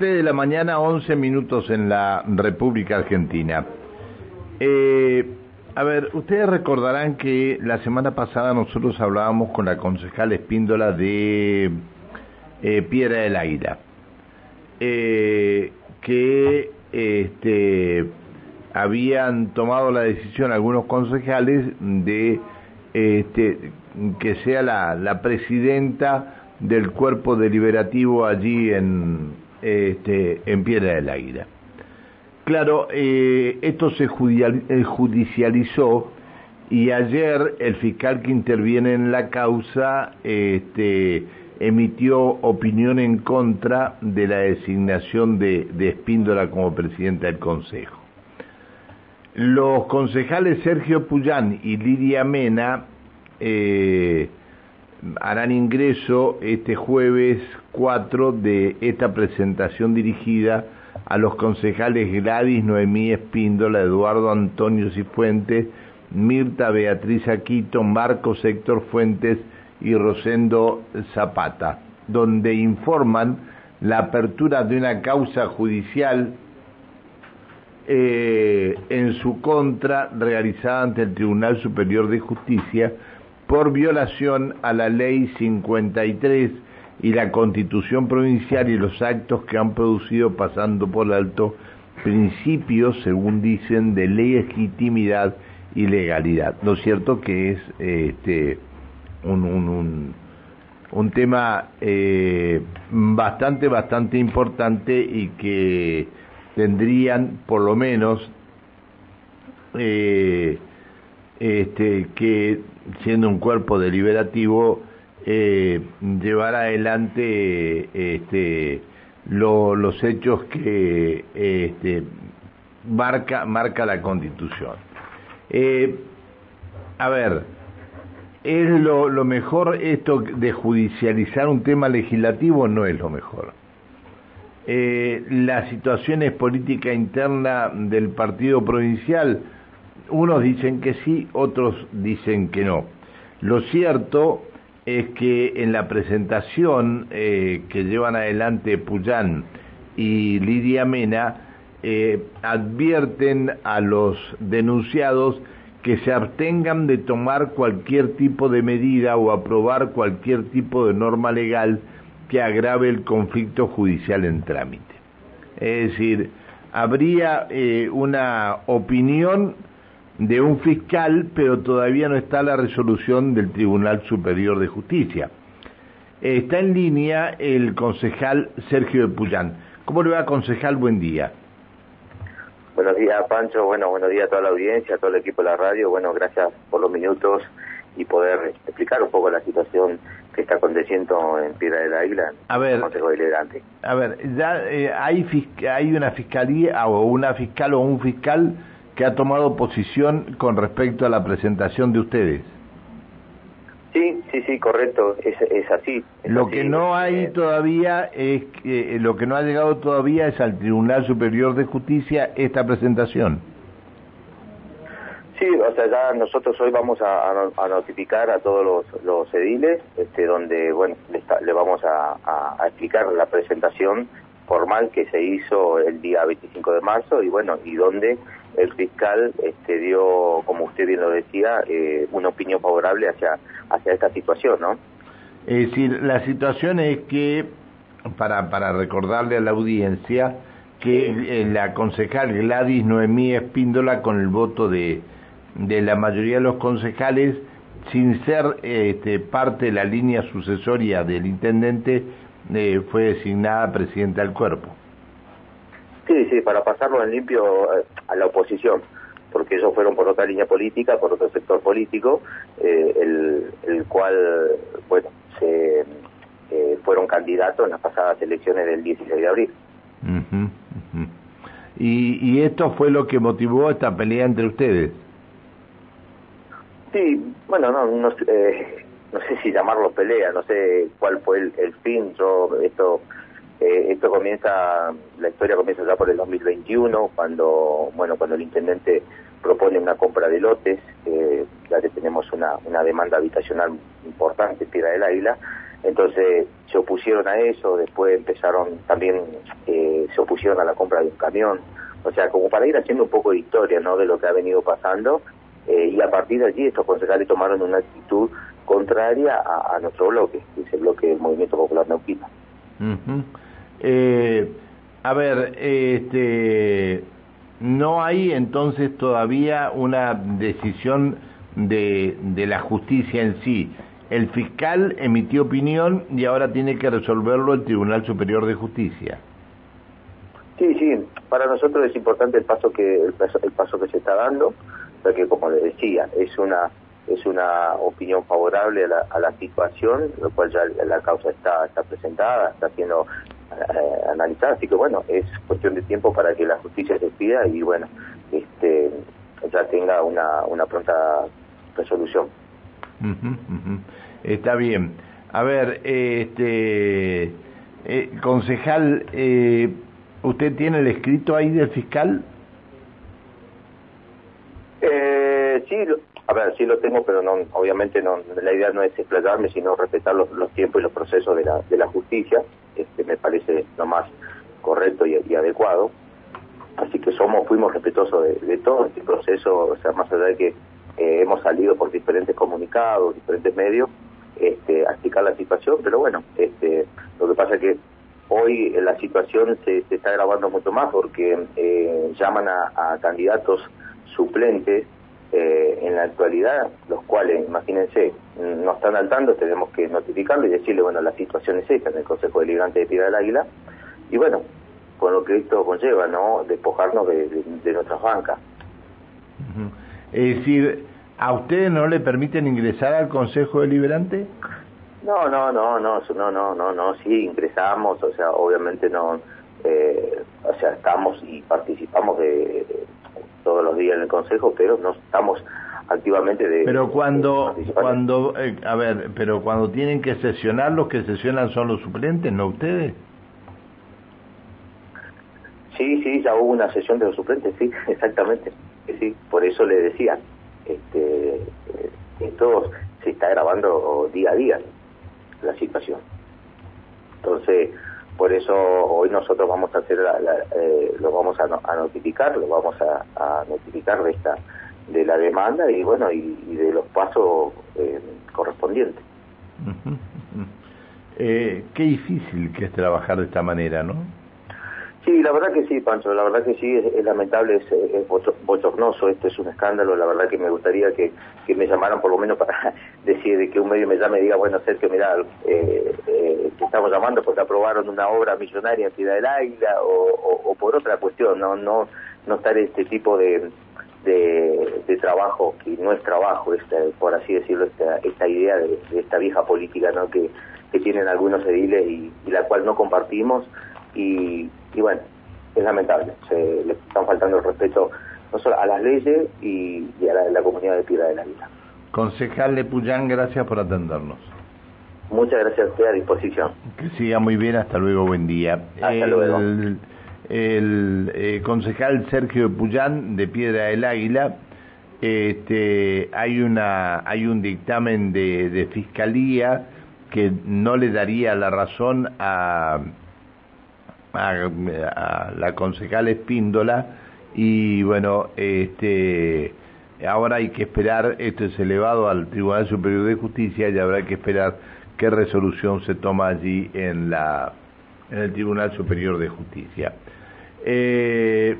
7 de la mañana, 11 minutos en la República Argentina. Eh, a ver, ustedes recordarán que la semana pasada nosotros hablábamos con la concejal Espíndola de eh, Piedra del Águila, eh, que este, habían tomado la decisión algunos concejales de este, que sea la, la presidenta del cuerpo deliberativo allí en, este, en Piedra del Águila. Claro, eh, esto se eh, judicializó y ayer el fiscal que interviene en la causa este, emitió opinión en contra de la designación de, Espíndola como presidenta del Consejo. Los concejales Sergio Puyán y Lidia Mena eh, harán ingreso este jueves 4 de esta presentación dirigida a los concejales Gladys Noemí Espíndola, Eduardo Antonio Cifuentes, Mirta Beatriz Aquito, Marcos Héctor Fuentes y Rosendo Zapata, donde informan la apertura de una causa judicial eh, en su contra realizada ante el Tribunal Superior de Justicia por violación a la Ley 53 y la Constitución Provincial y los actos que han producido pasando por alto principios, según dicen, de legitimidad y legalidad. Lo cierto que es este, un, un, un, tema eh, bastante, bastante importante y que tendrían por lo menos eh, este, que siendo un cuerpo deliberativo, eh, llevar adelante este, los hechos que este, marca, marca la Constitución. Eh, a ver, ¿es lo, lo mejor esto de judicializar un tema legislativo? No es lo mejor. Eh, la situación es política interna del partido provincial, unos dicen que sí, otros dicen que no. Lo cierto es que en la presentación eh, que llevan adelante Puyán y Lidia Mena, eh, advierten a los denunciados que se abstengan de tomar cualquier tipo de medida o aprobar cualquier tipo de norma legal que agrave el conflicto judicial en trámite. Es decir, habría eh, una opinión de un fiscal, pero todavía no está la resolución del Tribunal Superior de Justicia. Está en línea el concejal Sergio de Puyán. ¿Cómo le va, concejal? Buen día. Buenos días, Pancho. Bueno, buenos días a toda la audiencia, a todo el equipo de la radio. Bueno, gracias por los minutos y poder explicar un poco la situación que está aconteciendo en Piedra del Águila, a ver, Consejo Deliberante. A ver, ya eh, hay, hay una fiscalía o una fiscal o un fiscal que ha tomado posición con respecto a la presentación de ustedes. Sí, sí, sí, correcto, es, es así. lo que no hay todavía es que lo que no ha llegado todavía es al Tribunal Superior de Justicia esta presentación. Sí, o sea, ya nosotros hoy vamos a, notificar a todos los, los ediles, este, donde, bueno, le, vamos a, a, explicar la presentación formal que se hizo el día 25 de marzo y, bueno, y donde el fiscal este, dio, como usted bien lo decía, eh, una opinión favorable hacia, hacia esta situación, ¿no? Es decir, la situación es que, para, para recordarle a la audiencia, que eh, la concejal Gladys Noemí Espíndola, con el voto de, de la mayoría de los concejales, sin ser este, parte de la línea sucesoria del intendente, eh, fue designada presidenta del cuerpo. Sí, sí, para pasarlo en limpio eh, a la oposición, porque ellos fueron por otra línea política, por otro sector político, eh, el, cual, bueno, se, eh, fueron candidatos en las pasadas elecciones del 16 de abril. ¿Y, ¿Y esto fue lo que motivó esta pelea entre ustedes? Sí, bueno, no, no, eh, no sé si llamarlo pelea, no sé cuál fue el, el fin, yo esto eh, esto comienza, la historia comienza ya por el 2021, cuando, bueno, cuando el intendente propone una compra de lotes, ya que tenemos una, demanda habitacional importante, Piedra del Águila, entonces se opusieron a eso, después empezaron también eh, se opusieron a la compra de un camión. O sea, como para ir haciendo un poco de historia, ¿no? De lo que ha venido pasando eh, y a partir de allí estos concejales tomaron una actitud contraria a, nuestro bloque, que es el bloque del Movimiento Popular Neuquino. Eh, a ver, este, no hay entonces todavía una decisión de, la justicia en sí. El fiscal emitió opinión y ahora tiene que resolverlo el Tribunal Superior de Justicia. Sí, sí, para nosotros es importante el paso que el paso, que se está dando que como les decía, es una es una opinión favorable a la, a la situación, lo cual ya la causa está, está presentada, está siendo eh, analizada, así que bueno, es cuestión de tiempo para que la justicia se pida y bueno, este ya tenga una, una pronta resolución. Está bien. A ver, este eh, concejal, eh, ¿usted tiene el escrito ahí del fiscal? Eh, sí, a ver, sí lo tengo, pero no, obviamente no, la idea no es explayarme, sino respetar los, tiempos y los procesos de la, de la justicia, este, me parece lo más correcto y, adecuado. Así que somos, fuimos respetuosos de, todo este proceso, o sea, más allá de que eh, hemos salido por diferentes comunicados, diferentes medios, este, a explicar la situación, pero bueno, este, lo que pasa es que hoy la situación se, se está grabando mucho más porque eh, llaman a candidatos suplentes eh, en la actualidad, los cuales, imagínense, no están al tanto, tenemos que notificarlo y decirle, bueno, la situación es esta en el Consejo Deliberante de Piedra del Águila, y bueno, con lo que esto conlleva, ¿no? Despojarnos de, nuestras bancas. Es decir, ¿a ustedes no le permiten ingresar al Consejo Deliberante? No, no, no, no, no, no, no, no, sí, ingresamos, o sea, obviamente no, eh, o sea, estamos y participamos de, todos los días en el Consejo, pero no estamos activamente de... Pero cuando, cuando eh, a ver, pero cuando tienen que sesionar, los que sesionan son los suplentes, ¿no ustedes? Sí, sí, ya hubo una sesión de los suplentes, sí, exactamente. Sí, por eso le decía, este, eh, esto se está grabando día a día, la situación. Entonces, por eso hoy nosotros vamos a hacer eh, lo vamos a, notificar lo vamos a, notificar de esta de la demanda y bueno y, de los pasos eh, correspondientes. Eh, qué difícil que es trabajar de esta manera no Sí, la verdad que sí, Pancho, la verdad que sí, es, lamentable, es, es, bochornoso, esto es un escándalo, la verdad que me gustaría que, que me llamaran por lo menos para decir que un medio me llame y diga, bueno, Sergio, mira, eh, eh, te estamos llamando porque aprobaron una obra millonaria en Ciudad del Águila o, por otra cuestión, no no no estar este tipo de, de, trabajo, que no es trabajo, esta, por así decirlo, esta, esta idea de, esta vieja política ¿no? que, que tienen algunos ediles y, y la cual no compartimos y, y bueno, es lamentable, se le están faltando el respeto no solo a las leyes y, a la, comunidad de Piedra de la Vida. Concejal Lepuyán, gracias por atendernos. Muchas gracias a usted a disposición. Que siga muy bien, hasta luego, buen día. Hasta el, luego. El, eh, concejal Sergio Puyán de Piedra del Águila, este, hay una hay un dictamen de, de fiscalía que no le daría la razón a la concejal Espíndola y bueno, este ahora hay que esperar, esto es elevado al Tribunal Superior de Justicia y habrá que esperar qué resolución se toma allí en la en el Tribunal Superior de Justicia. Eh,